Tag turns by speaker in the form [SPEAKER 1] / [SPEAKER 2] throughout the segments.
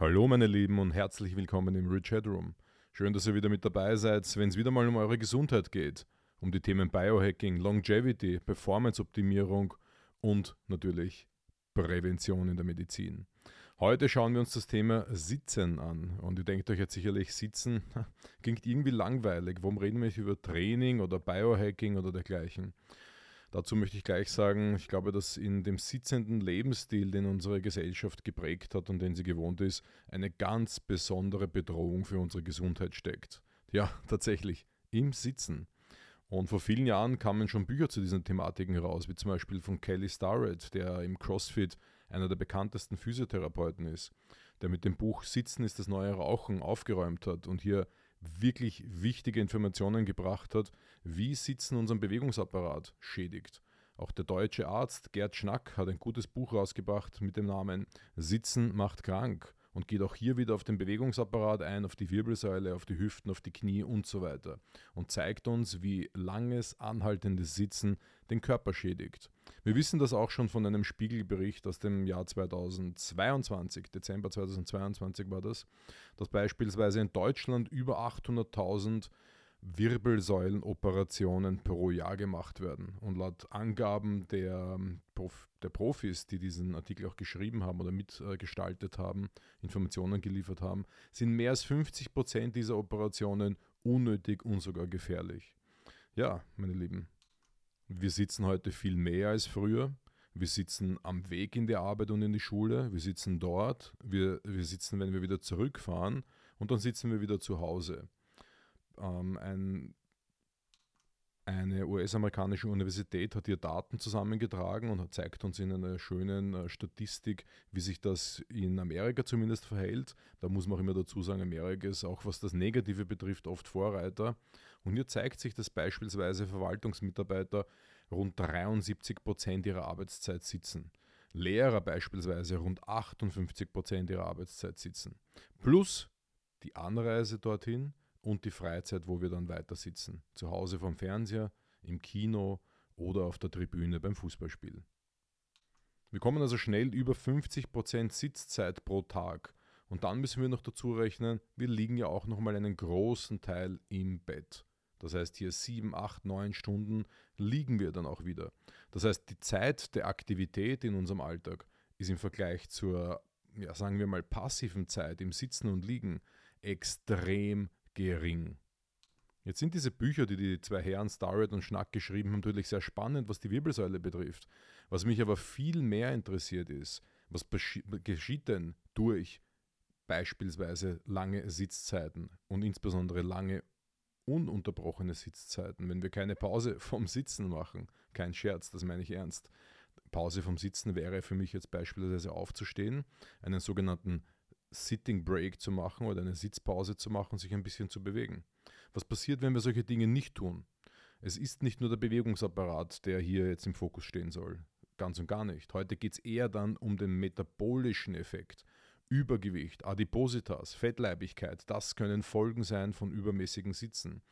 [SPEAKER 1] Hallo meine Lieben und herzlich willkommen im Rich Headroom. Schön, dass ihr wieder mit dabei seid, wenn es wieder mal um eure Gesundheit geht, um die Themen Biohacking, Longevity, Performance-Optimierung und natürlich Prävention in der Medizin. Heute schauen wir uns das Thema Sitzen an. Und ihr denkt euch jetzt sicherlich, Sitzen klingt irgendwie langweilig. Warum reden wir nicht über Training oder Biohacking oder dergleichen? Dazu möchte ich gleich sagen, ich glaube, dass in dem sitzenden Lebensstil, den unsere Gesellschaft geprägt hat und den sie gewohnt ist, eine ganz besondere Bedrohung für unsere Gesundheit steckt. Ja, tatsächlich, im Sitzen. Und vor vielen Jahren kamen schon Bücher zu diesen Thematiken raus, wie zum Beispiel von Kelly Starrett, der im CrossFit einer der bekanntesten Physiotherapeuten ist, der mit dem Buch Sitzen ist das neue Rauchen aufgeräumt hat und hier wirklich wichtige Informationen gebracht hat, wie Sitzen unseren Bewegungsapparat schädigt. Auch der deutsche Arzt Gerd Schnack hat ein gutes Buch rausgebracht mit dem Namen Sitzen macht krank und geht auch hier wieder auf den Bewegungsapparat ein, auf die Wirbelsäule, auf die Hüften, auf die Knie und so weiter und zeigt uns, wie langes, anhaltendes Sitzen den Körper schädigt. Wir wissen das auch schon von einem Spiegelbericht aus dem Jahr 2022, Dezember 2022 war das, dass beispielsweise in Deutschland über 800.000 Wirbelsäulenoperationen pro Jahr gemacht werden. Und laut Angaben der, Prof, der Profis, die diesen Artikel auch geschrieben haben oder mitgestaltet haben, Informationen geliefert haben, sind mehr als 50 Prozent dieser Operationen unnötig und sogar gefährlich. Ja, meine Lieben, wir sitzen heute viel mehr als früher. Wir sitzen am Weg in die Arbeit und in die Schule. Wir sitzen dort. Wir, wir sitzen, wenn wir wieder zurückfahren. Und dann sitzen wir wieder zu Hause ähm, ein, eine US-amerikanische Universität hat hier Daten zusammengetragen und zeigt uns in einer schönen äh, Statistik, wie sich das in Amerika zumindest verhält. Da muss man auch immer dazu sagen, Amerika ist auch was das Negative betrifft oft Vorreiter. Und hier zeigt sich, dass beispielsweise Verwaltungsmitarbeiter rund 73 Prozent ihrer Arbeitszeit sitzen. Lehrer beispielsweise rund 58 Prozent ihrer Arbeitszeit sitzen. Plus die Anreise dorthin, und die Freizeit, wo wir dann weiter sitzen. Zu Hause vom Fernseher, im Kino oder auf der Tribüne beim Fußballspiel. Wir kommen also schnell über 50% Sitzzeit pro Tag. Und dann müssen wir noch dazu rechnen, wir liegen ja auch nochmal einen großen Teil im Bett. Das heißt, hier 7, 8, 9 Stunden liegen wir dann auch wieder. Das heißt, die Zeit der Aktivität in unserem Alltag ist im Vergleich zur, ja, sagen wir mal, passiven Zeit im Sitzen und Liegen extrem gering. Jetzt sind diese Bücher, die die zwei Herren Starrett und Schnack geschrieben haben, natürlich sehr spannend, was die Wirbelsäule betrifft. Was mich aber viel mehr interessiert ist, was geschieht denn durch beispielsweise lange Sitzzeiten und insbesondere lange ununterbrochene Sitzzeiten, wenn wir keine Pause vom Sitzen machen. Kein Scherz, das meine ich ernst. Pause vom Sitzen wäre für mich jetzt beispielsweise aufzustehen, einen sogenannten Sitting Break zu machen oder eine Sitzpause zu machen, sich ein bisschen zu bewegen. Was passiert, wenn wir solche Dinge nicht tun? Es ist nicht nur der Bewegungsapparat, der hier jetzt im Fokus stehen soll. Ganz und gar nicht. Heute geht es eher dann um den metabolischen Effekt. Übergewicht, Adipositas, Fettleibigkeit, das können Folgen sein von übermäßigen Sitzen.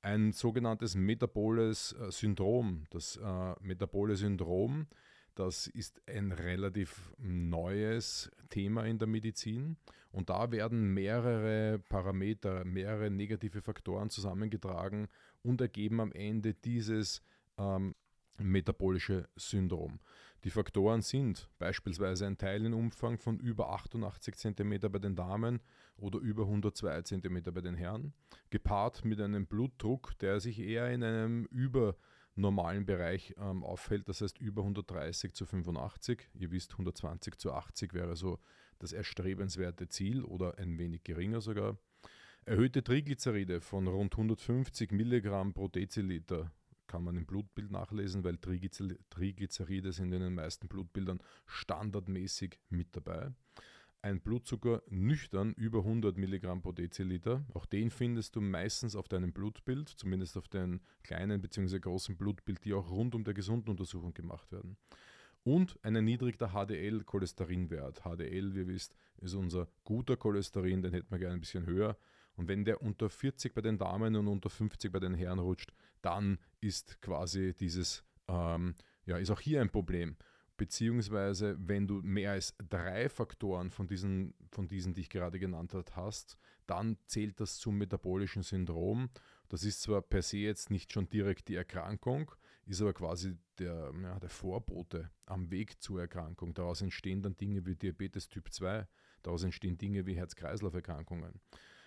[SPEAKER 1] Ein sogenanntes metaboles äh, Syndrom. Das äh, metabole Syndrom das ist ein relativ neues Thema in der Medizin und da werden mehrere Parameter, mehrere negative Faktoren zusammengetragen und ergeben am Ende dieses ähm, metabolische Syndrom. Die Faktoren sind beispielsweise ein Teilenumfang von über 88 cm bei den Damen oder über 102 cm bei den Herren, gepaart mit einem Blutdruck, der sich eher in einem über normalen Bereich ähm, auffällt, das heißt über 130 zu 85. Ihr wisst, 120 zu 80 wäre so das erstrebenswerte Ziel oder ein wenig geringer sogar. Erhöhte Triglyceride von rund 150 Milligramm pro Deziliter kann man im Blutbild nachlesen, weil Triglyceride sind in den meisten Blutbildern standardmäßig mit dabei ein Blutzucker nüchtern über 100 Milligramm pro Deziliter. Auch den findest du meistens auf deinem Blutbild, zumindest auf den kleinen bzw. großen Blutbild, die auch rund um der gesunden Untersuchung gemacht werden. Und ein niedriger HDL-Cholesterinwert. HDL, wie ihr wisst, ist unser guter Cholesterin, den hätten wir gerne ein bisschen höher. Und wenn der unter 40 bei den Damen und unter 50 bei den Herren rutscht, dann ist quasi dieses, ähm, ja, ist auch hier ein Problem beziehungsweise wenn du mehr als drei Faktoren von diesen, von diesen, die ich gerade genannt habe, hast, dann zählt das zum metabolischen Syndrom. Das ist zwar per se jetzt nicht schon direkt die Erkrankung, ist aber quasi der, ja, der Vorbote am Weg zur Erkrankung. Daraus entstehen dann Dinge wie Diabetes Typ 2, daraus entstehen Dinge wie Herz-Kreislauf-Erkrankungen.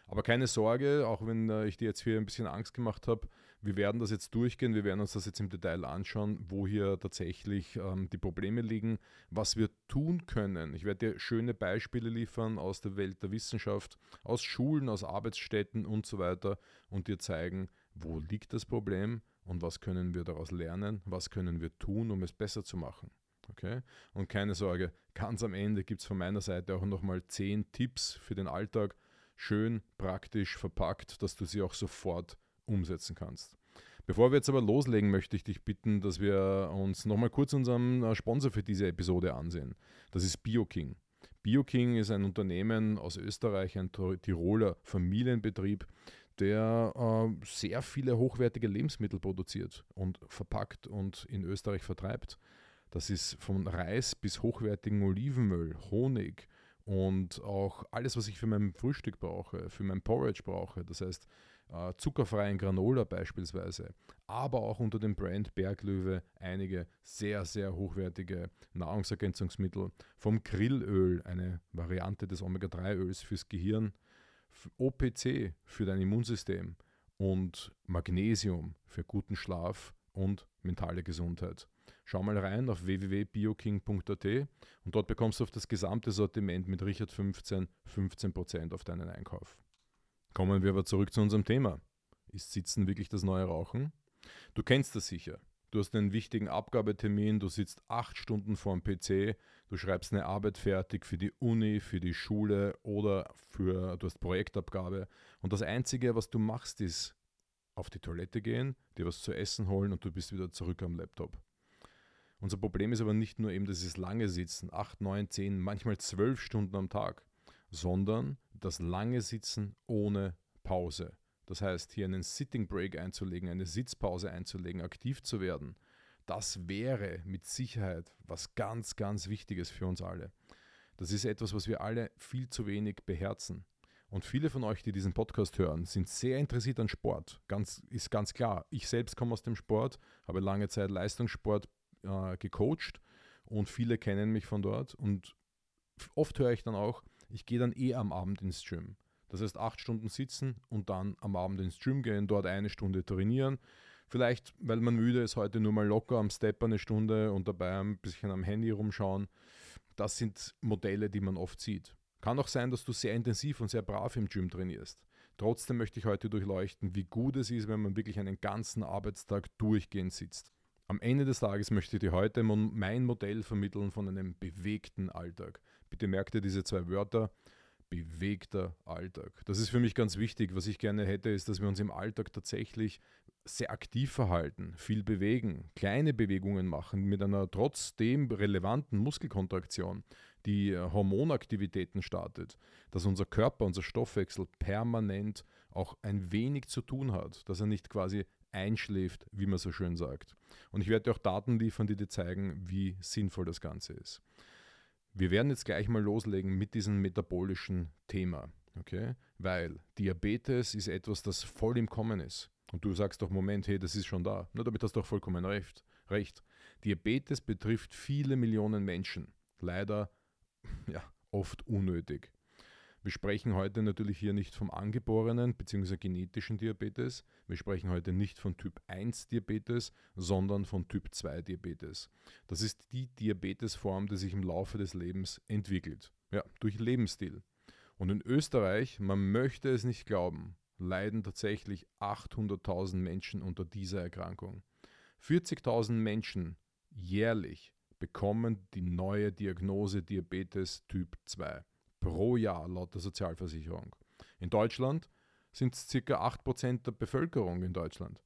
[SPEAKER 1] Aber keine Sorge, auch wenn äh, ich dir jetzt hier ein bisschen Angst gemacht habe, wir werden das jetzt durchgehen, wir werden uns das jetzt im Detail anschauen, wo hier tatsächlich ähm, die Probleme liegen, was wir tun können. Ich werde dir schöne Beispiele liefern aus der Welt der Wissenschaft, aus Schulen, aus Arbeitsstätten und so weiter und dir zeigen, wo liegt das Problem und was können wir daraus lernen, was können wir tun, um es besser zu machen. Okay? Und keine Sorge, ganz am Ende gibt es von meiner Seite auch nochmal zehn Tipps für den Alltag, schön praktisch verpackt, dass du sie auch sofort umsetzen kannst. Bevor wir jetzt aber loslegen, möchte ich dich bitten, dass wir uns nochmal kurz unseren äh, Sponsor für diese Episode ansehen. Das ist BioKing. BioKing ist ein Unternehmen aus Österreich, ein Tiroler Familienbetrieb, der äh, sehr viele hochwertige Lebensmittel produziert und verpackt und in Österreich vertreibt. Das ist von Reis bis hochwertigen Olivenöl, Honig, und auch alles, was ich für mein Frühstück brauche, für mein Porridge brauche, das heißt äh, zuckerfreien Granola beispielsweise, aber auch unter dem Brand Berglöwe einige sehr, sehr hochwertige Nahrungsergänzungsmittel, vom Grillöl, eine Variante des Omega-3-Öls fürs Gehirn, OPC für dein Immunsystem und Magnesium für guten Schlaf und mentale Gesundheit. Schau mal rein auf www.bioking.at und dort bekommst du auf das gesamte Sortiment mit Richard 15 15% auf deinen Einkauf. Kommen wir aber zurück zu unserem Thema. Ist Sitzen wirklich das neue Rauchen? Du kennst das sicher. Du hast einen wichtigen Abgabetermin, du sitzt acht Stunden vor dem PC, du schreibst eine Arbeit fertig für die Uni, für die Schule oder für, du hast Projektabgabe. Und das Einzige, was du machst, ist auf die Toilette gehen, dir was zu essen holen und du bist wieder zurück am Laptop. Unser Problem ist aber nicht nur eben dieses lange Sitzen, 8, 9, 10, manchmal 12 Stunden am Tag, sondern das lange Sitzen ohne Pause. Das heißt, hier einen Sitting Break einzulegen, eine Sitzpause einzulegen, aktiv zu werden, das wäre mit Sicherheit was ganz, ganz Wichtiges für uns alle. Das ist etwas, was wir alle viel zu wenig beherzen. Und viele von euch, die diesen Podcast hören, sind sehr interessiert an Sport. Ganz, ist ganz klar. Ich selbst komme aus dem Sport, habe lange Zeit Leistungssport äh, gecoacht und viele kennen mich von dort. Und oft höre ich dann auch, ich gehe dann eh am Abend ins Gym. Das heißt, acht Stunden sitzen und dann am Abend ins Gym gehen, dort eine Stunde trainieren. Vielleicht, weil man müde ist, heute nur mal locker am Step eine Stunde und dabei ein bisschen am Handy rumschauen. Das sind Modelle, die man oft sieht. Kann auch sein, dass du sehr intensiv und sehr brav im Gym trainierst. Trotzdem möchte ich heute durchleuchten, wie gut es ist, wenn man wirklich einen ganzen Arbeitstag durchgehend sitzt. Am Ende des Tages möchte ich dir heute mein Modell vermitteln von einem bewegten Alltag. Bitte merkt dir diese zwei Wörter. Bewegter Alltag. Das ist für mich ganz wichtig. Was ich gerne hätte, ist, dass wir uns im Alltag tatsächlich sehr aktiv verhalten, viel bewegen, kleine Bewegungen machen mit einer trotzdem relevanten Muskelkontraktion, die äh, Hormonaktivitäten startet, dass unser Körper, unser Stoffwechsel permanent auch ein wenig zu tun hat, dass er nicht quasi einschläft, wie man so schön sagt. Und ich werde dir auch Daten liefern, die dir zeigen, wie sinnvoll das Ganze ist. Wir werden jetzt gleich mal loslegen mit diesem metabolischen Thema, okay? Weil Diabetes ist etwas, das voll im Kommen ist. Und du sagst doch, Moment, hey, das ist schon da. Na, damit hast du doch vollkommen recht. recht. Diabetes betrifft viele Millionen Menschen. Leider, ja, oft unnötig. Wir sprechen heute natürlich hier nicht vom angeborenen bzw. genetischen Diabetes. Wir sprechen heute nicht von Typ 1 Diabetes, sondern von Typ 2 Diabetes. Das ist die Diabetesform, die sich im Laufe des Lebens entwickelt. Ja, durch Lebensstil. Und in Österreich, man möchte es nicht glauben, leiden tatsächlich 800.000 Menschen unter dieser Erkrankung. 40.000 Menschen jährlich bekommen die neue Diagnose Diabetes Typ 2 pro Jahr laut der Sozialversicherung. In Deutschland sind es ca. 8% der Bevölkerung in Deutschland.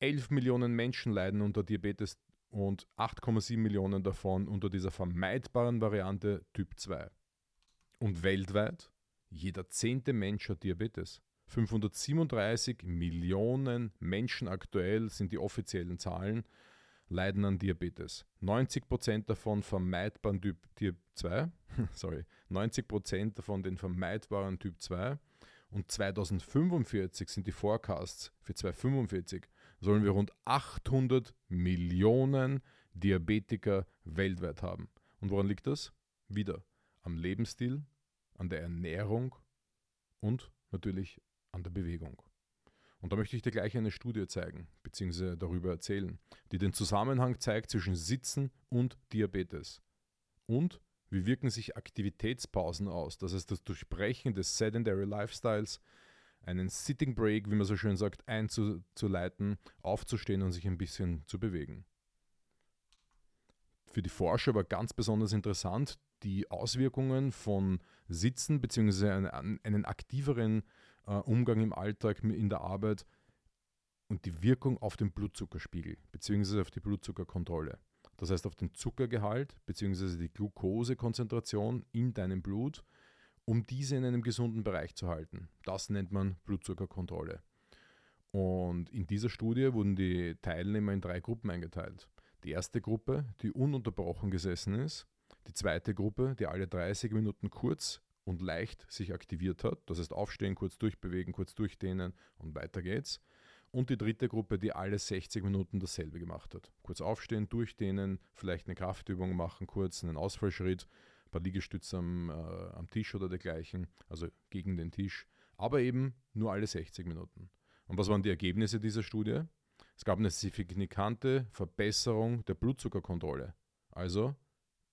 [SPEAKER 1] 11 Millionen Menschen leiden unter Diabetes und 8,7 Millionen davon unter dieser vermeidbaren Variante Typ 2. Und weltweit, jeder zehnte Mensch hat Diabetes. 537 Millionen Menschen aktuell sind die offiziellen Zahlen. Leiden an Diabetes. 90% davon vermeidbaren Typ, Typ 2, sorry, 90% davon den vermeidbaren Typ 2 und 2045 sind die Forecasts für 2045 sollen wir rund 800 Millionen Diabetiker weltweit haben. Und woran liegt das? Wieder am Lebensstil, an der Ernährung und natürlich an der Bewegung. Und da möchte ich dir gleich eine Studie zeigen, beziehungsweise darüber erzählen, die den Zusammenhang zeigt zwischen Sitzen und Diabetes. Und wie wirken sich Aktivitätspausen aus, das heißt das Durchbrechen des Sedentary Lifestyles, einen Sitting Break, wie man so schön sagt, einzuleiten, aufzustehen und sich ein bisschen zu bewegen. Für die Forscher war ganz besonders interessant die Auswirkungen von Sitzen bzw. einen, einen aktiveren äh, Umgang im Alltag, in der Arbeit und die Wirkung auf den Blutzuckerspiegel bzw. auf die Blutzuckerkontrolle. Das heißt auf den Zuckergehalt bzw. die Glukosekonzentration in deinem Blut, um diese in einem gesunden Bereich zu halten. Das nennt man Blutzuckerkontrolle. Und in dieser Studie wurden die Teilnehmer in drei Gruppen eingeteilt. Die erste Gruppe, die ununterbrochen gesessen ist, die zweite Gruppe, die alle 30 Minuten kurz und leicht sich aktiviert hat, das heißt aufstehen, kurz durchbewegen, kurz durchdehnen und weiter geht's. Und die dritte Gruppe, die alle 60 Minuten dasselbe gemacht hat. Kurz aufstehen, durchdehnen, vielleicht eine Kraftübung machen, kurz einen Ausfallschritt, ein paar Liegestütze am, äh, am Tisch oder dergleichen, also gegen den Tisch, aber eben nur alle 60 Minuten. Und was waren die Ergebnisse dieser Studie? Es gab eine signifikante Verbesserung der Blutzuckerkontrolle, also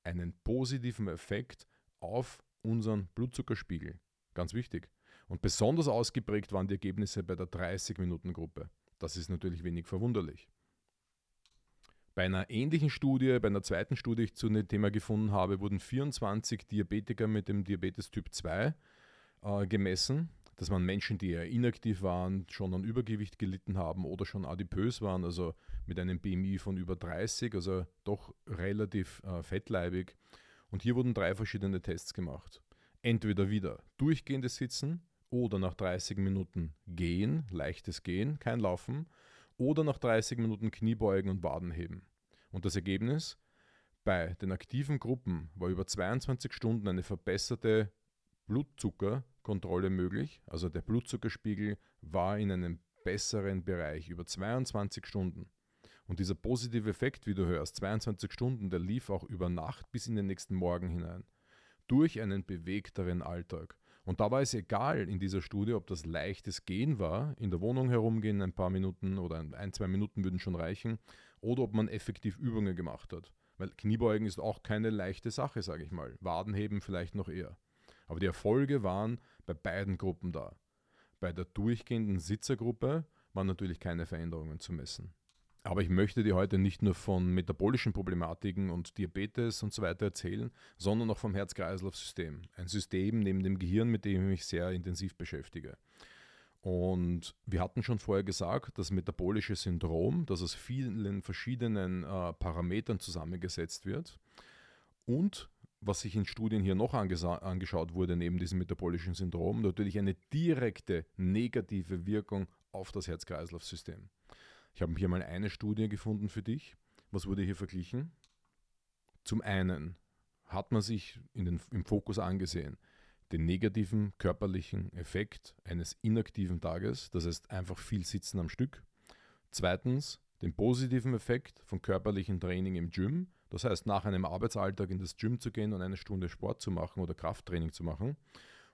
[SPEAKER 1] einen positiven Effekt auf unseren Blutzuckerspiegel. Ganz wichtig. Und besonders ausgeprägt waren die Ergebnisse bei der 30-Minuten-Gruppe. Das ist natürlich wenig verwunderlich. Bei einer ähnlichen Studie, bei einer zweiten Studie, die ich zu dem Thema gefunden habe, wurden 24 Diabetiker mit dem Diabetes Typ 2 äh, gemessen. Das waren Menschen, die eher inaktiv waren, schon an Übergewicht gelitten haben oder schon adipös waren, also mit einem BMI von über 30, also doch relativ äh, fettleibig. Und hier wurden drei verschiedene Tests gemacht. Entweder wieder durchgehendes Sitzen oder nach 30 Minuten Gehen, leichtes Gehen, kein Laufen, oder nach 30 Minuten Kniebeugen und Wadenheben. Und das Ergebnis? Bei den aktiven Gruppen war über 22 Stunden eine verbesserte Blutzuckerkontrolle möglich. Also der Blutzuckerspiegel war in einem besseren Bereich über 22 Stunden. Und dieser positive Effekt, wie du hörst, 22 Stunden, der lief auch über Nacht bis in den nächsten Morgen hinein. Durch einen bewegteren Alltag. Und da war es egal in dieser Studie, ob das leichtes Gehen war, in der Wohnung herumgehen, ein paar Minuten oder ein, zwei Minuten würden schon reichen, oder ob man effektiv Übungen gemacht hat. Weil Kniebeugen ist auch keine leichte Sache, sage ich mal. Wadenheben vielleicht noch eher. Aber die Erfolge waren bei beiden Gruppen da. Bei der durchgehenden Sitzergruppe waren natürlich keine Veränderungen zu messen. Aber ich möchte dir heute nicht nur von metabolischen Problematiken und Diabetes und so weiter erzählen, sondern auch vom Herz-Kreislauf-System. Ein System neben dem Gehirn, mit dem ich mich sehr intensiv beschäftige. Und wir hatten schon vorher gesagt, das metabolische Syndrom, das aus vielen verschiedenen äh, Parametern zusammengesetzt wird. Und was sich in Studien hier noch angeschaut wurde, neben diesem metabolischen Syndrom, natürlich eine direkte negative Wirkung auf das Herz-Kreislauf-System. Ich habe hier mal eine Studie gefunden für dich. Was wurde hier verglichen? Zum einen hat man sich den, im Fokus angesehen, den negativen körperlichen Effekt eines inaktiven Tages, das heißt einfach viel Sitzen am Stück. Zweitens den positiven Effekt von körperlichem Training im Gym, das heißt nach einem Arbeitsalltag in das Gym zu gehen und eine Stunde Sport zu machen oder Krafttraining zu machen.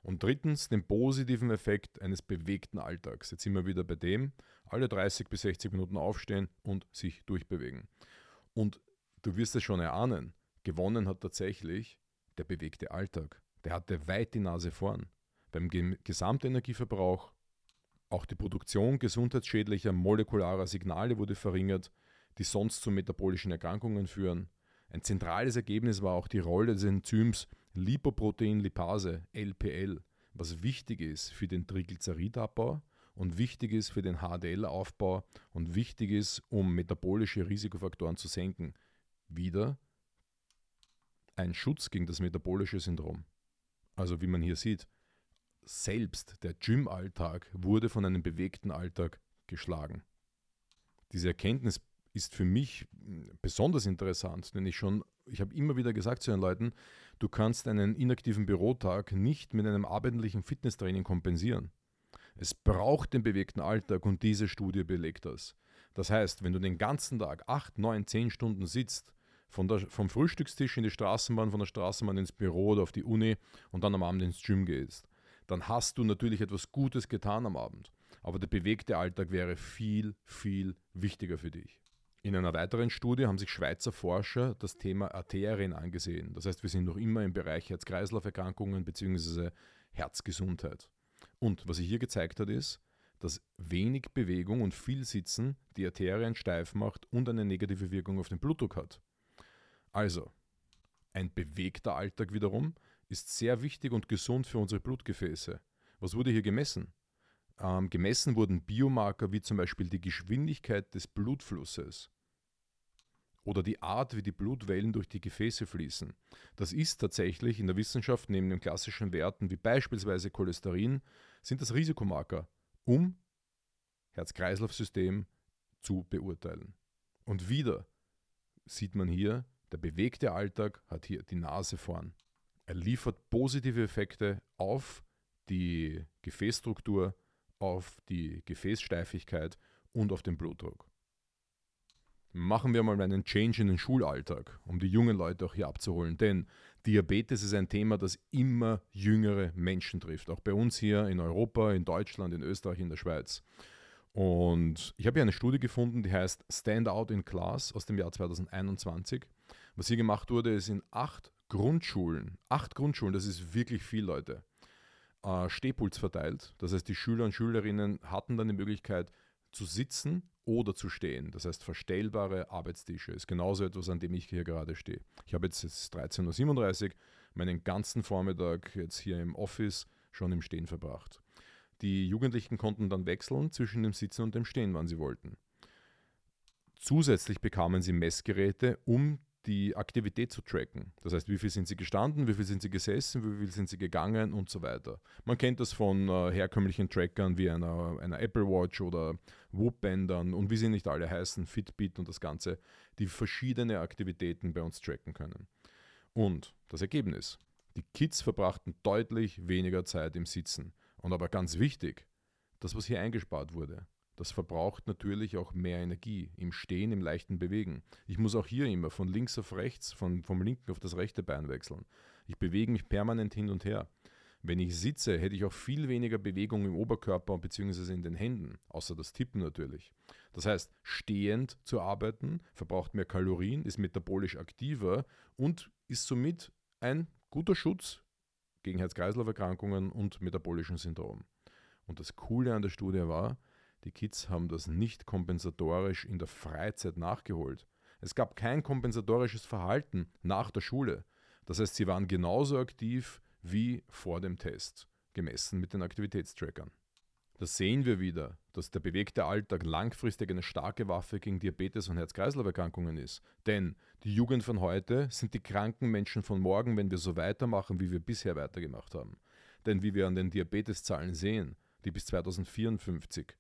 [SPEAKER 1] Und drittens den positiven Effekt eines bewegten Alltags. Jetzt sind wir wieder bei dem, alle 30 bis 60 Minuten aufstehen und sich durchbewegen. Und du wirst es schon erahnen, gewonnen hat tatsächlich der bewegte Alltag. Der hatte weit die Nase vorn. Beim Gesamtenergieverbrauch, auch die Produktion gesundheitsschädlicher molekularer Signale wurde verringert, die sonst zu metabolischen Erkrankungen führen. Ein zentrales Ergebnis war auch die Rolle des Enzyms Lipoprotein-Lipase, LPL, was wichtig ist für den Triglyceridabbau und wichtig ist für den HDL-Aufbau und wichtig ist, um metabolische Risikofaktoren zu senken. Wieder ein Schutz gegen das metabolische Syndrom. Also wie man hier sieht, selbst der Gym-Alltag wurde von einem bewegten Alltag geschlagen. Diese Erkenntnis ist für mich hm, besonders interessant, denn ich schon, ich habe immer wieder gesagt zu den Leuten, du kannst einen inaktiven Bürotag nicht mit einem abendlichen Fitnesstraining kompensieren. Es braucht den bewegten Alltag und diese Studie belegt das. Das heißt, wenn du den ganzen Tag 8, 9, 10 Stunden sitzt, von der, vom Frühstückstisch in die Straßenbahn, von der Straßenbahn ins Büro oder auf die Uni und dann am Abend ins Gym gehst, dann hast du natürlich etwas Gutes getan am Abend. Aber der bewegte Alltag wäre viel, viel wichtiger für dich. In einer weiteren Studie haben sich Schweizer Forscher das Thema Arterien angesehen. Das heißt, wir sind noch immer im Bereich Herz-Kreislauf-Erkrankungen bzw. Herzgesundheit. Und was sich hier gezeigt hat, ist, dass wenig Bewegung und viel Sitzen die Arterien steif macht und eine negative Wirkung auf den Blutdruck hat. Also, ein bewegter Alltag wiederum ist sehr wichtig und gesund für unsere Blutgefäße. Was wurde hier gemessen? Ähm, gemessen wurden Biomarker wie zum Beispiel die Geschwindigkeit des Blutflusses oder die Art, wie die Blutwellen durch die Gefäße fließen. Das ist tatsächlich in der Wissenschaft neben den klassischen Werten wie beispielsweise Cholesterin, sind das Risikomarker, um Herz-Kreislauf-System zu beurteilen. Und wieder sieht man hier, der bewegte Alltag hat hier die Nase vorn. Er liefert positive Effekte auf die Gefäßstruktur, auf die Gefäßsteifigkeit und auf den Blutdruck. Machen wir mal einen Change in den Schulalltag, um die jungen Leute auch hier abzuholen. Denn Diabetes ist ein Thema, das immer jüngere Menschen trifft. Auch bei uns hier in Europa, in Deutschland, in Österreich, in der Schweiz. Und ich habe hier eine Studie gefunden, die heißt Stand Out in Class aus dem Jahr 2021. Was hier gemacht wurde, ist in acht Grundschulen, acht Grundschulen, das ist wirklich viel, Leute, äh, Stehpuls verteilt. Das heißt, die Schüler und Schülerinnen hatten dann die Möglichkeit zu sitzen oder zu stehen. Das heißt, verstellbare Arbeitstische ist genauso etwas, an dem ich hier gerade stehe. Ich habe jetzt, jetzt 13.37 Uhr meinen ganzen Vormittag jetzt hier im Office schon im Stehen verbracht. Die Jugendlichen konnten dann wechseln zwischen dem Sitzen und dem Stehen, wann sie wollten. Zusätzlich bekamen sie Messgeräte, um die Aktivität zu tracken. Das heißt, wie viel sind sie gestanden, wie viel sind sie gesessen, wie viel sind sie gegangen und so weiter. Man kennt das von äh, herkömmlichen Trackern wie einer, einer Apple Watch oder Whoop-Bändern und wie sie nicht alle heißen, Fitbit und das Ganze, die verschiedene Aktivitäten bei uns tracken können. Und das Ergebnis. Die Kids verbrachten deutlich weniger Zeit im Sitzen. Und aber ganz wichtig, das, was hier eingespart wurde, das verbraucht natürlich auch mehr Energie im Stehen, im leichten Bewegen. Ich muss auch hier immer von links auf rechts, von, vom linken auf das rechte Bein wechseln. Ich bewege mich permanent hin und her. Wenn ich sitze, hätte ich auch viel weniger Bewegung im Oberkörper bzw. in den Händen, außer das Tippen natürlich. Das heißt, stehend zu arbeiten verbraucht mehr Kalorien, ist metabolisch aktiver und ist somit ein guter Schutz gegen Herz-Kreislauf-Erkrankungen und metabolischen Syndrom. Und das Coole an der Studie war, die Kids haben das nicht kompensatorisch in der Freizeit nachgeholt. Es gab kein kompensatorisches Verhalten nach der Schule. Das heißt, sie waren genauso aktiv wie vor dem Test, gemessen mit den Aktivitätstrackern. Da sehen wir wieder, dass der bewegte Alltag langfristig eine starke Waffe gegen Diabetes und Herz-Kreislauf-Erkrankungen ist. Denn die Jugend von heute sind die kranken Menschen von morgen, wenn wir so weitermachen, wie wir bisher weitergemacht haben. Denn wie wir an den Diabeteszahlen sehen, die bis 2054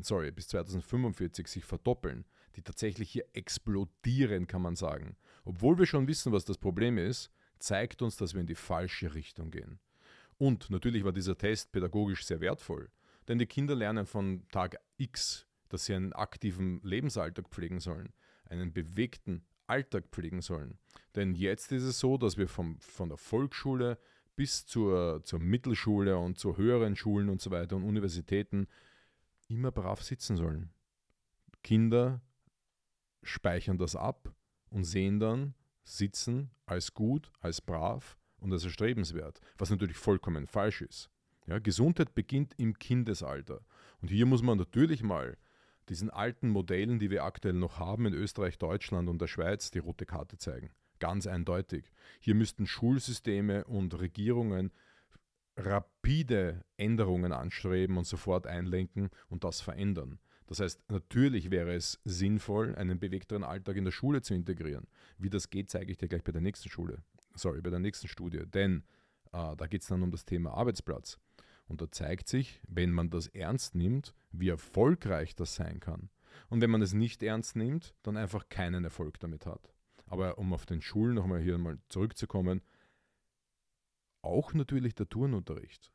[SPEAKER 1] sorry, bis 2045 sich verdoppeln, die tatsächlich hier explodieren, kann man sagen. Obwohl wir schon wissen, was das Problem ist, zeigt uns, dass wir in die falsche Richtung gehen. Und natürlich war dieser Test pädagogisch sehr wertvoll, denn die Kinder lernen von Tag X, dass sie einen aktiven Lebensalltag pflegen sollen, einen bewegten Alltag pflegen sollen. Denn jetzt ist es so, dass wir vom, von der Volksschule bis zur, zur Mittelschule und zu höheren Schulen und so weiter und Universitäten immer brav sitzen sollen. Kinder speichern das ab und sehen dann Sitzen als gut, als brav und als erstrebenswert, was natürlich vollkommen falsch ist. Ja, Gesundheit beginnt im Kindesalter. Und hier muss man natürlich mal diesen alten Modellen, die wir aktuell noch haben in Österreich, Deutschland und der Schweiz, die rote Karte zeigen. Ganz eindeutig. Hier müssten Schulsysteme und Regierungen rapide Änderungen anstreben und sofort einlenken und das verändern. Das heißt, natürlich wäre es sinnvoll, einen bewegteren Alltag in der Schule zu integrieren. Wie das geht, zeige ich dir gleich bei der nächsten Schule. Sorry, bei der nächsten Studie. Denn äh, da geht es dann um das Thema Arbeitsplatz. Und da zeigt sich, wenn man das ernst nimmt, wie erfolgreich das sein kann. und wenn man es nicht ernst nimmt, dann einfach keinen Erfolg damit hat. Aber um auf den Schulen nochmal hier mal zurückzukommen, auch natürlich der Turnunterricht.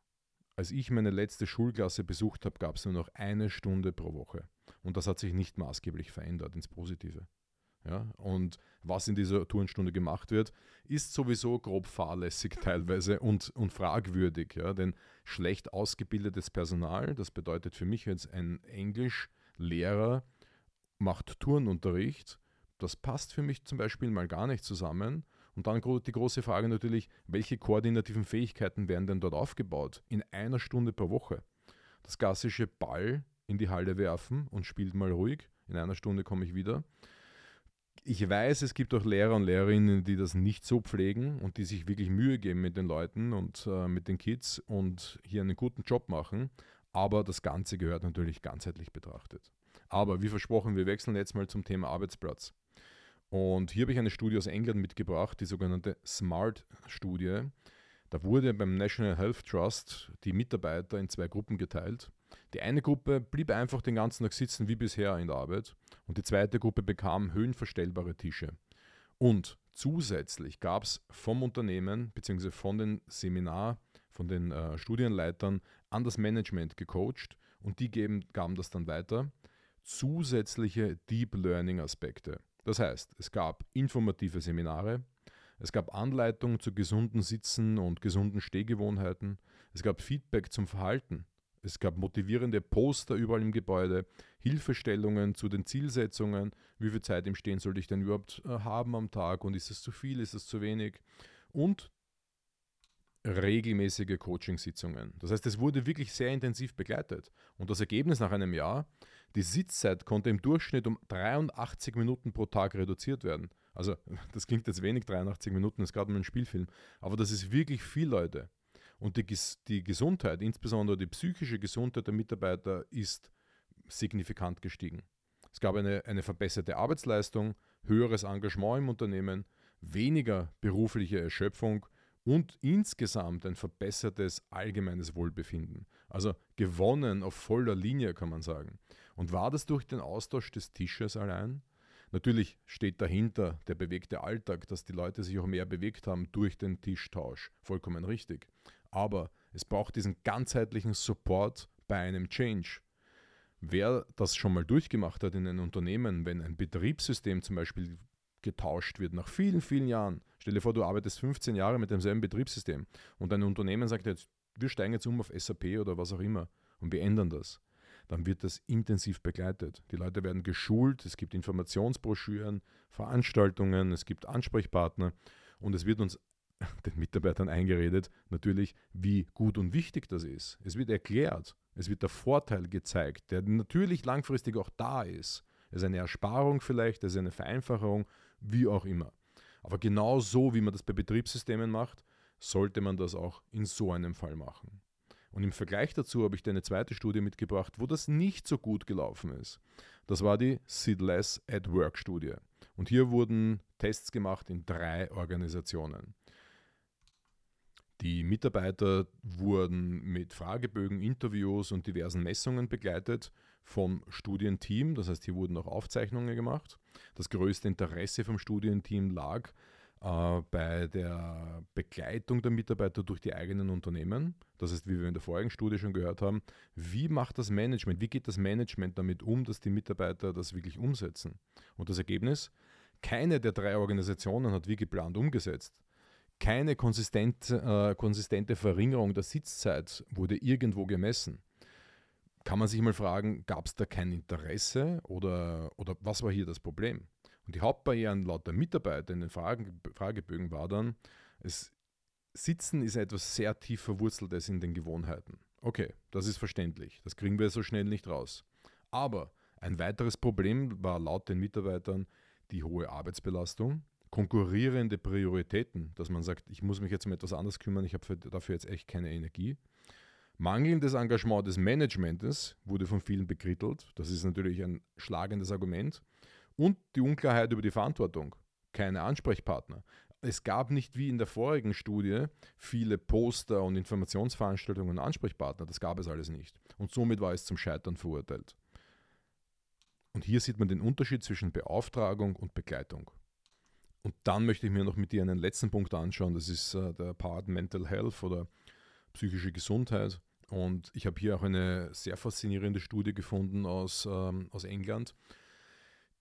[SPEAKER 1] Als ich meine letzte Schulklasse besucht habe, gab es nur noch eine Stunde pro Woche. Und das hat sich nicht maßgeblich verändert ins Positive. Ja, und was in dieser Turnstunde gemacht wird, ist sowieso grob fahrlässig teilweise und, und fragwürdig. Ja, denn schlecht ausgebildetes Personal, das bedeutet für mich jetzt ein Englischlehrer, macht Turnunterricht. Das passt für mich zum Beispiel mal gar nicht zusammen. Und dann die große Frage natürlich, welche koordinativen Fähigkeiten werden denn dort aufgebaut? In einer Stunde pro Woche. Das klassische Ball in die Halle werfen und spielt mal ruhig. In einer Stunde komme ich wieder. Ich weiß, es gibt auch Lehrer und Lehrerinnen, die das nicht so pflegen und die sich wirklich Mühe geben mit den Leuten und äh, mit den Kids und hier einen guten Job machen. Aber das Ganze gehört natürlich ganzheitlich betrachtet. Aber wie versprochen, wir wechseln jetzt mal zum Thema Arbeitsplatz. Und hier habe ich eine Studie aus England mitgebracht, die sogenannte SMART-Studie. Da wurde beim National Health Trust die Mitarbeiter in zwei Gruppen geteilt. Die eine Gruppe blieb einfach den ganzen Tag sitzen wie bisher in der Arbeit und die zweite Gruppe bekam höhenverstellbare Tische. Und zusätzlich gab es vom Unternehmen bzw. von den Seminar, von den äh, Studienleitern an das Management gecoacht und die geben, gaben das dann weiter. Zusätzliche Deep Learning Aspekte. Das heißt, es gab informative Seminare, es gab Anleitungen zu gesunden Sitzen und gesunden Stehgewohnheiten, es gab Feedback zum Verhalten, es gab motivierende Poster überall im Gebäude, Hilfestellungen zu den Zielsetzungen, wie viel Zeit im Stehen sollte ich denn überhaupt äh, haben am Tag und ist es zu viel, ist es zu wenig und regelmäßige Coachingsitzungen. Das heißt, es wurde wirklich sehr intensiv begleitet und das Ergebnis nach einem Jahr die Sitzzeit konnte im Durchschnitt um 83 Minuten pro Tag reduziert werden. Also, das klingt jetzt wenig, 83 Minuten, ist gerade mal ein Spielfilm. Aber das ist wirklich viel, Leute. Und die, die Gesundheit, insbesondere die psychische Gesundheit der Mitarbeiter, ist signifikant gestiegen. Es gab eine, eine verbesserte Arbeitsleistung, höheres Engagement im Unternehmen, weniger berufliche Erschöpfung und insgesamt ein verbessertes allgemeines Wohlbefinden. Also gewonnen auf voller Linie, kann man sagen. Und war das durch den Austausch des Tisches allein? Natürlich steht dahinter der bewegte Alltag, dass die Leute sich auch mehr bewegt haben durch den Tischtausch. Vollkommen richtig. Aber es braucht diesen ganzheitlichen Support bei einem Change. Wer das schon mal durchgemacht hat in einem Unternehmen, wenn ein Betriebssystem zum Beispiel getauscht wird nach vielen, vielen Jahren, stell dir vor, du arbeitest 15 Jahre mit demselben Betriebssystem und ein Unternehmen sagt jetzt, wir steigen jetzt um auf SAP oder was auch immer und wir ändern das dann wird das intensiv begleitet. Die Leute werden geschult, es gibt Informationsbroschüren, Veranstaltungen, es gibt Ansprechpartner und es wird uns den Mitarbeitern eingeredet, natürlich, wie gut und wichtig das ist. Es wird erklärt, es wird der Vorteil gezeigt, der natürlich langfristig auch da ist. Es ist eine Ersparung vielleicht, es ist eine Vereinfachung, wie auch immer. Aber genau so, wie man das bei Betriebssystemen macht, sollte man das auch in so einem Fall machen. Und im Vergleich dazu habe ich dir eine zweite Studie mitgebracht, wo das nicht so gut gelaufen ist. Das war die Sid Less at Work Studie. Und hier wurden Tests gemacht in drei Organisationen. Die Mitarbeiter wurden mit Fragebögen, Interviews und diversen Messungen begleitet vom Studienteam. Das heißt, hier wurden auch Aufzeichnungen gemacht. Das größte Interesse vom Studienteam lag äh, bei der Begleitung der Mitarbeiter durch die eigenen Unternehmen. Das heißt, wie wir in der vorigen Studie schon gehört haben, wie macht das Management, wie geht das Management damit um, dass die Mitarbeiter das wirklich umsetzen? Und das Ergebnis? Keine der drei Organisationen hat wie geplant umgesetzt. Keine konsistent, äh, konsistente Verringerung der Sitzzeit wurde irgendwo gemessen. Kann man sich mal fragen, gab es da kein Interesse oder, oder was war hier das Problem? Und die Hauptbarrieren laut der Mitarbeiter in den Fragen, Fragebögen war dann, es, Sitzen ist etwas sehr tief verwurzeltes in den Gewohnheiten. Okay, das ist verständlich. Das kriegen wir so schnell nicht raus. Aber ein weiteres Problem war laut den Mitarbeitern die hohe Arbeitsbelastung, konkurrierende Prioritäten, dass man sagt, ich muss mich jetzt um etwas anderes kümmern, ich habe dafür jetzt echt keine Energie. Mangelndes Engagement des Managements wurde von vielen bekrittelt. Das ist natürlich ein schlagendes Argument. Und die Unklarheit über die Verantwortung. Keine Ansprechpartner. Es gab nicht wie in der vorigen Studie viele Poster und Informationsveranstaltungen und Ansprechpartner. Das gab es alles nicht. Und somit war es zum Scheitern verurteilt. Und hier sieht man den Unterschied zwischen Beauftragung und Begleitung. Und dann möchte ich mir noch mit dir einen letzten Punkt anschauen. Das ist äh, der Part Mental Health oder psychische Gesundheit. Und ich habe hier auch eine sehr faszinierende Studie gefunden aus, ähm, aus England.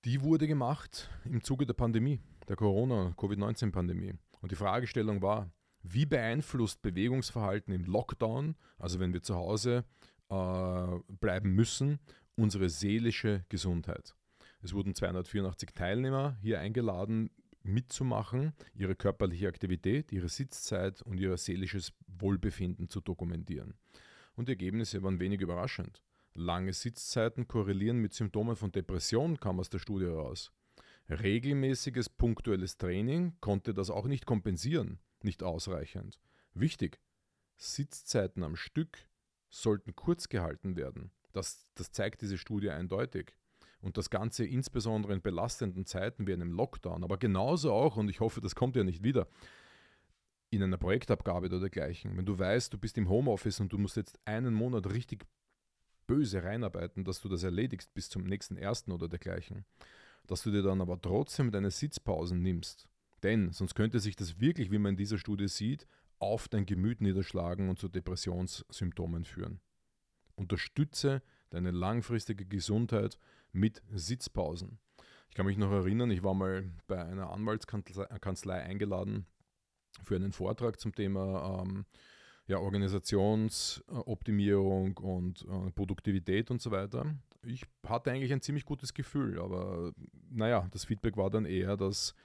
[SPEAKER 1] Die wurde gemacht im Zuge der Pandemie, der Corona-Covid-19-Pandemie. Und die Fragestellung war, wie beeinflusst Bewegungsverhalten im Lockdown, also wenn wir zu Hause äh, bleiben müssen, unsere seelische Gesundheit? Es wurden 284 Teilnehmer hier eingeladen, mitzumachen, ihre körperliche Aktivität, ihre Sitzzeit und ihr seelisches Wohlbefinden zu dokumentieren. Und die Ergebnisse waren wenig überraschend. Lange Sitzzeiten korrelieren mit Symptomen von Depression, kam aus der Studie heraus. Regelmäßiges punktuelles Training konnte das auch nicht kompensieren, nicht ausreichend. Wichtig, Sitzzeiten am Stück sollten kurz gehalten werden. Das, das zeigt diese Studie eindeutig. Und das Ganze insbesondere in belastenden Zeiten wie einem Lockdown, aber genauso auch, und ich hoffe, das kommt ja nicht wieder, in einer Projektabgabe oder dergleichen. Wenn du weißt, du bist im Homeoffice und du musst jetzt einen Monat richtig böse reinarbeiten, dass du das erledigst bis zum nächsten ersten oder dergleichen, dass du dir dann aber trotzdem deine Sitzpausen nimmst. Denn sonst könnte sich das wirklich, wie man in dieser Studie sieht, auf dein Gemüt niederschlagen und zu Depressionssymptomen führen. Unterstütze deine langfristige Gesundheit mit Sitzpausen. Ich kann mich noch erinnern, ich war mal bei einer Anwaltskanzlei eingeladen für einen Vortrag zum Thema ähm, ja, Organisationsoptimierung und äh, Produktivität und so weiter. Ich hatte eigentlich ein ziemlich gutes Gefühl, aber naja, das Feedback war dann eher, dass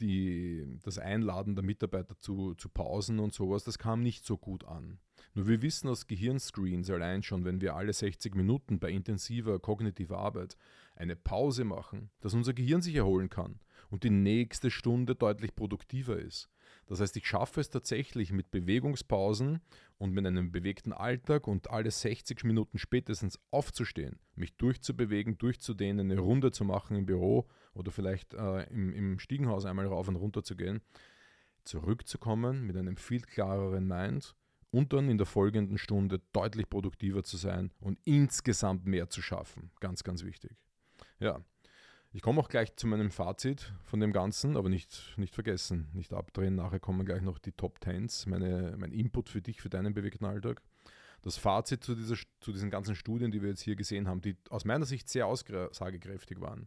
[SPEAKER 1] die, das Einladen der Mitarbeiter zu, zu Pausen und sowas, das kam nicht so gut an. Nur wir wissen aus Gehirnscreens allein schon, wenn wir alle 60 Minuten bei intensiver kognitiver Arbeit eine Pause machen, dass unser Gehirn sich erholen kann und die nächste Stunde deutlich produktiver ist. Das heißt, ich schaffe es tatsächlich mit Bewegungspausen und mit einem bewegten Alltag und alle 60 Minuten spätestens aufzustehen, mich durchzubewegen, durchzudehnen, eine Runde zu machen im Büro oder vielleicht äh, im, im Stiegenhaus einmal rauf und runter zu gehen, zurückzukommen mit einem viel klareren Mind und dann in der folgenden Stunde deutlich produktiver zu sein und insgesamt mehr zu schaffen. Ganz, ganz wichtig. Ja, ich komme auch gleich zu meinem Fazit von dem Ganzen, aber nicht, nicht vergessen, nicht abdrehen. Nachher kommen gleich noch die Top Tens, meine, mein Input für dich, für deinen bewegten Alltag. Das Fazit zu, dieser, zu diesen ganzen Studien, die wir jetzt hier gesehen haben, die aus meiner Sicht sehr aussagekräftig waren,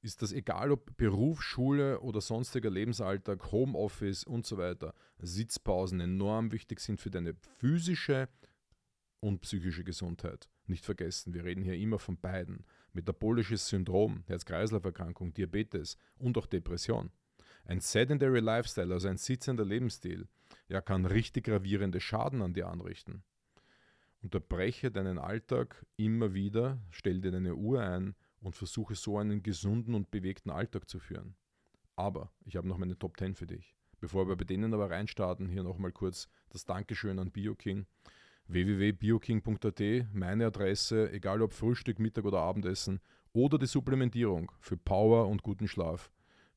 [SPEAKER 1] ist, dass egal ob Beruf, Schule oder sonstiger Lebensalltag, Homeoffice und so weiter, Sitzpausen enorm wichtig sind für deine physische und psychische Gesundheit. Nicht vergessen, wir reden hier immer von beiden metabolisches Syndrom, Herz-Kreislauf-Erkrankung, Diabetes und auch Depression. Ein sedentary Lifestyle, also ein sitzender Lebensstil, ja, kann richtig gravierende Schaden an dir anrichten. Unterbreche deinen Alltag immer wieder, stell dir eine Uhr ein und versuche so einen gesunden und bewegten Alltag zu führen. Aber ich habe noch meine Top 10 für dich. Bevor wir bei denen aber reinstarten, hier nochmal kurz das Dankeschön an BioKing www.bioking.at, meine Adresse, egal ob Frühstück, Mittag oder Abendessen oder die Supplementierung für Power und guten Schlaf.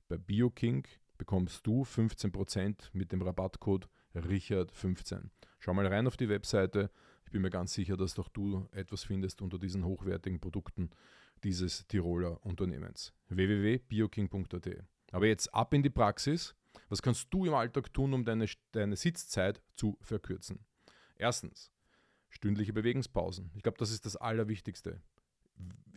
[SPEAKER 1] Bei BioKing bekommst du 15% mit dem Rabattcode Richard15. Schau mal rein auf die Webseite. Ich bin mir ganz sicher, dass doch du etwas findest unter diesen hochwertigen Produkten dieses Tiroler Unternehmens. www.bioking.at. Aber jetzt ab in die Praxis. Was kannst du im Alltag tun, um deine, deine Sitzzeit zu verkürzen? Erstens, Stündliche Bewegungspausen. Ich glaube, das ist das Allerwichtigste.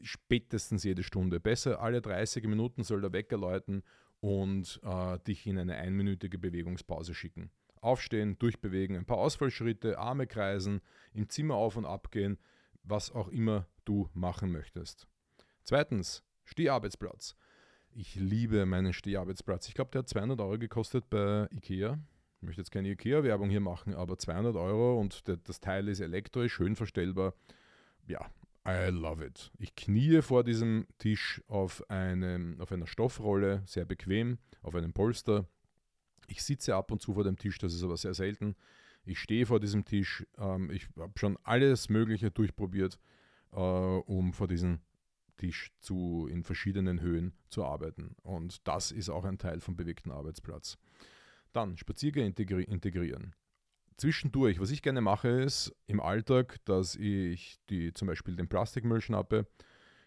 [SPEAKER 1] Spätestens jede Stunde. Besser alle 30 Minuten soll der Wecker läuten und äh, dich in eine einminütige Bewegungspause schicken. Aufstehen, durchbewegen, ein paar Ausfallschritte, Arme kreisen, im Zimmer auf und ab gehen, was auch immer du machen möchtest. Zweitens, Steharbeitsplatz. Ich liebe meinen Steharbeitsplatz. Ich glaube, der hat 200 Euro gekostet bei IKEA. Ich möchte jetzt keine IKEA-Werbung hier machen, aber 200 Euro und das Teil ist elektrisch, schön verstellbar. Ja, I love it. Ich kniee vor diesem Tisch auf, einem, auf einer Stoffrolle, sehr bequem, auf einem Polster. Ich sitze ab und zu vor dem Tisch, das ist aber sehr selten. Ich stehe vor diesem Tisch. Ähm, ich habe schon alles Mögliche durchprobiert, äh, um vor diesem Tisch zu, in verschiedenen Höhen zu arbeiten. Und das ist auch ein Teil vom bewegten Arbeitsplatz. Dann Spaziergänge integri integrieren. Zwischendurch, was ich gerne mache, ist im Alltag, dass ich die, zum Beispiel den Plastikmüll schnappe,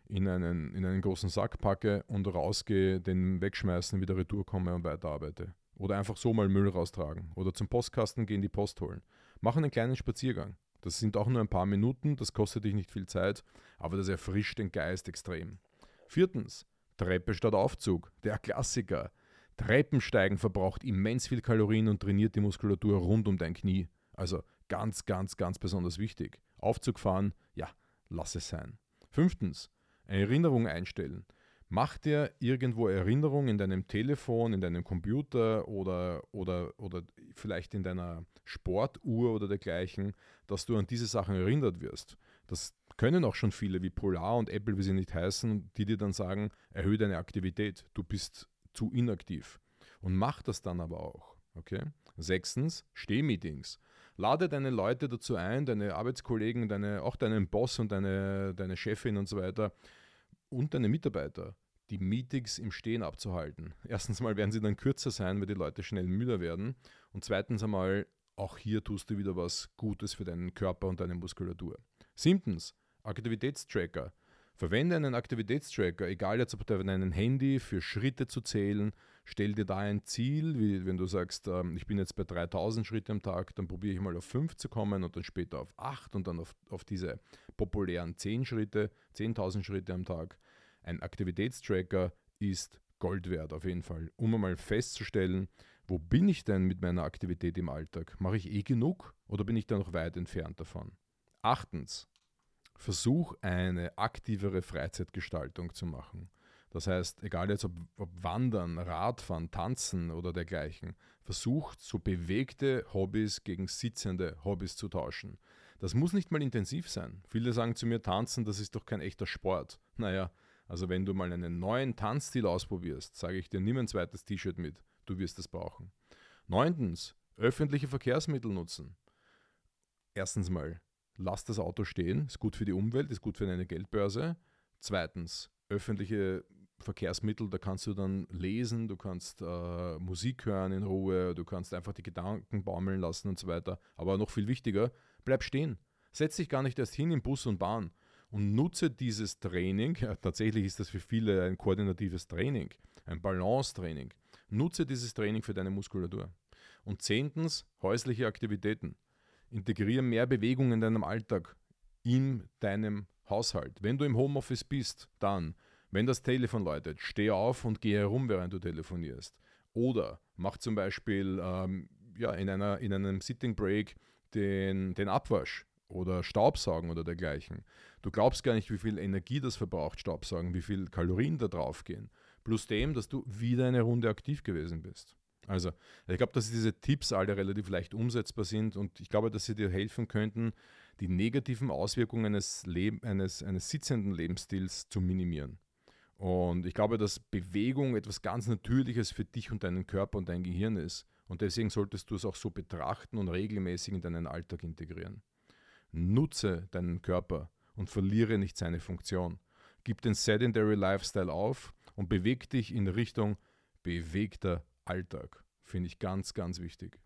[SPEAKER 1] in einen, in einen großen Sack packe und rausgehe, den wegschmeißen, wieder retour komme und weiterarbeite. Oder einfach so mal Müll raustragen. Oder zum Postkasten gehen, die Post holen. Mach einen kleinen Spaziergang. Das sind auch nur ein paar Minuten, das kostet dich nicht viel Zeit, aber das erfrischt den Geist extrem. Viertens, Treppe statt Aufzug. Der Klassiker. Treppensteigen verbraucht immens viel Kalorien und trainiert die Muskulatur rund um dein Knie. Also ganz, ganz, ganz besonders wichtig. Aufzug fahren, ja, lass es sein. Fünftens, Erinnerung einstellen. Mach dir irgendwo Erinnerung in deinem Telefon, in deinem Computer oder, oder, oder vielleicht in deiner Sportuhr oder dergleichen, dass du an diese Sachen erinnert wirst. Das können auch schon viele wie Polar und Apple, wie sie nicht heißen, die dir dann sagen, erhöhe deine Aktivität, du bist zu inaktiv. Und mach das dann aber auch. Okay? Sechstens, Stehmeetings. Lade deine Leute dazu ein, deine Arbeitskollegen, deine, auch deinen Boss und deine, deine Chefin und so weiter, und deine Mitarbeiter, die Meetings im Stehen abzuhalten. Erstens mal werden sie dann kürzer sein, weil die Leute schnell müder werden. Und zweitens einmal, auch hier tust du wieder was Gutes für deinen Körper und deine Muskulatur. Siebtens, Aktivitätstracker. Verwende einen Aktivitätstracker, egal jetzt ob auf deinem Handy für Schritte zu zählen. Stell dir da ein Ziel, wie wenn du sagst, ähm, ich bin jetzt bei 3000 Schritte am Tag, dann probiere ich mal auf 5 zu kommen und dann später auf 8 und dann auf, auf diese populären 10 Schritte, 10.000 Schritte am Tag. Ein Aktivitätstracker ist Gold wert auf jeden Fall, um einmal festzustellen, wo bin ich denn mit meiner Aktivität im Alltag? Mache ich eh genug oder bin ich da noch weit entfernt davon? Achtens, versuch eine aktivere Freizeitgestaltung zu machen. Das heißt, egal jetzt ob, ob, Wandern, Radfahren, Tanzen oder dergleichen, versucht so bewegte Hobbys gegen sitzende Hobbys zu tauschen. Das muss nicht mal intensiv sein. Viele sagen zu mir, tanzen, das ist doch kein echter Sport. Naja, also wenn du mal einen neuen Tanzstil ausprobierst, sage ich dir, nimm ein zweites T-Shirt mit. Du wirst es brauchen. Neuntens, öffentliche Verkehrsmittel nutzen. Erstens mal, lass das Auto stehen, ist gut für die Umwelt, ist gut für deine Geldbörse. Zweitens, öffentliche Verkehrsmittel, da kannst du dann lesen, du kannst äh, Musik hören in Ruhe, du kannst einfach die Gedanken baumeln lassen und so weiter. Aber noch viel wichtiger, bleib stehen. Setz dich gar nicht erst hin in Bus und Bahn und nutze dieses Training. Ja, tatsächlich ist das für viele ein koordinatives Training, ein Balance-Training. Nutze dieses Training für deine Muskulatur. Und zehntens, häusliche Aktivitäten. Integriere mehr Bewegung in deinem Alltag, in deinem Haushalt. Wenn du im Homeoffice bist, dann, wenn das Telefon läutet, steh auf und geh herum, während du telefonierst. Oder mach zum Beispiel ähm, ja, in, einer, in einem Sitting Break den, den Abwasch oder Staubsaugen oder dergleichen. Du glaubst gar nicht, wie viel Energie das verbraucht, Staubsaugen, wie viel Kalorien da drauf gehen. Plus dem, dass du wieder eine Runde aktiv gewesen bist. Also, ich glaube, dass diese Tipps alle relativ leicht umsetzbar sind und ich glaube, dass sie dir helfen könnten, die negativen Auswirkungen eines, Leb eines, eines sitzenden Lebensstils zu minimieren. Und ich glaube, dass Bewegung etwas ganz Natürliches für dich und deinen Körper und dein Gehirn ist. Und deswegen solltest du es auch so betrachten und regelmäßig in deinen Alltag integrieren. Nutze deinen Körper und verliere nicht seine Funktion. Gib den Sedentary Lifestyle auf und beweg dich in Richtung bewegter Alltag. Finde ich ganz, ganz wichtig.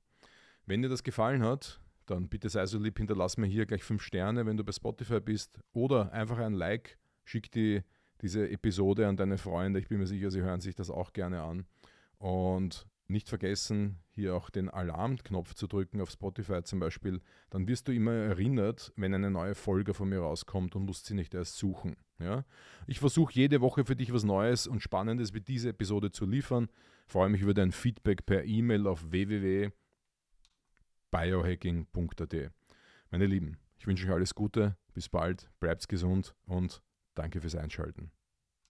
[SPEAKER 1] Wenn dir das gefallen hat, dann bitte sei so lieb, hinterlass mir hier gleich 5 Sterne, wenn du bei Spotify bist. Oder einfach ein Like, schick die, diese Episode an deine Freunde. Ich bin mir sicher, sie hören sich das auch gerne an. Und nicht vergessen, hier auch den Alarmknopf zu drücken auf Spotify zum Beispiel. Dann wirst du immer erinnert, wenn eine neue Folge von mir rauskommt und musst sie nicht erst suchen. Ja? Ich versuche jede Woche für dich was Neues und Spannendes wie diese Episode zu liefern. Freue mich über dein Feedback per E-Mail auf www.biohacking.at. Meine Lieben, ich wünsche euch alles Gute, bis bald, bleibt gesund und danke fürs Einschalten.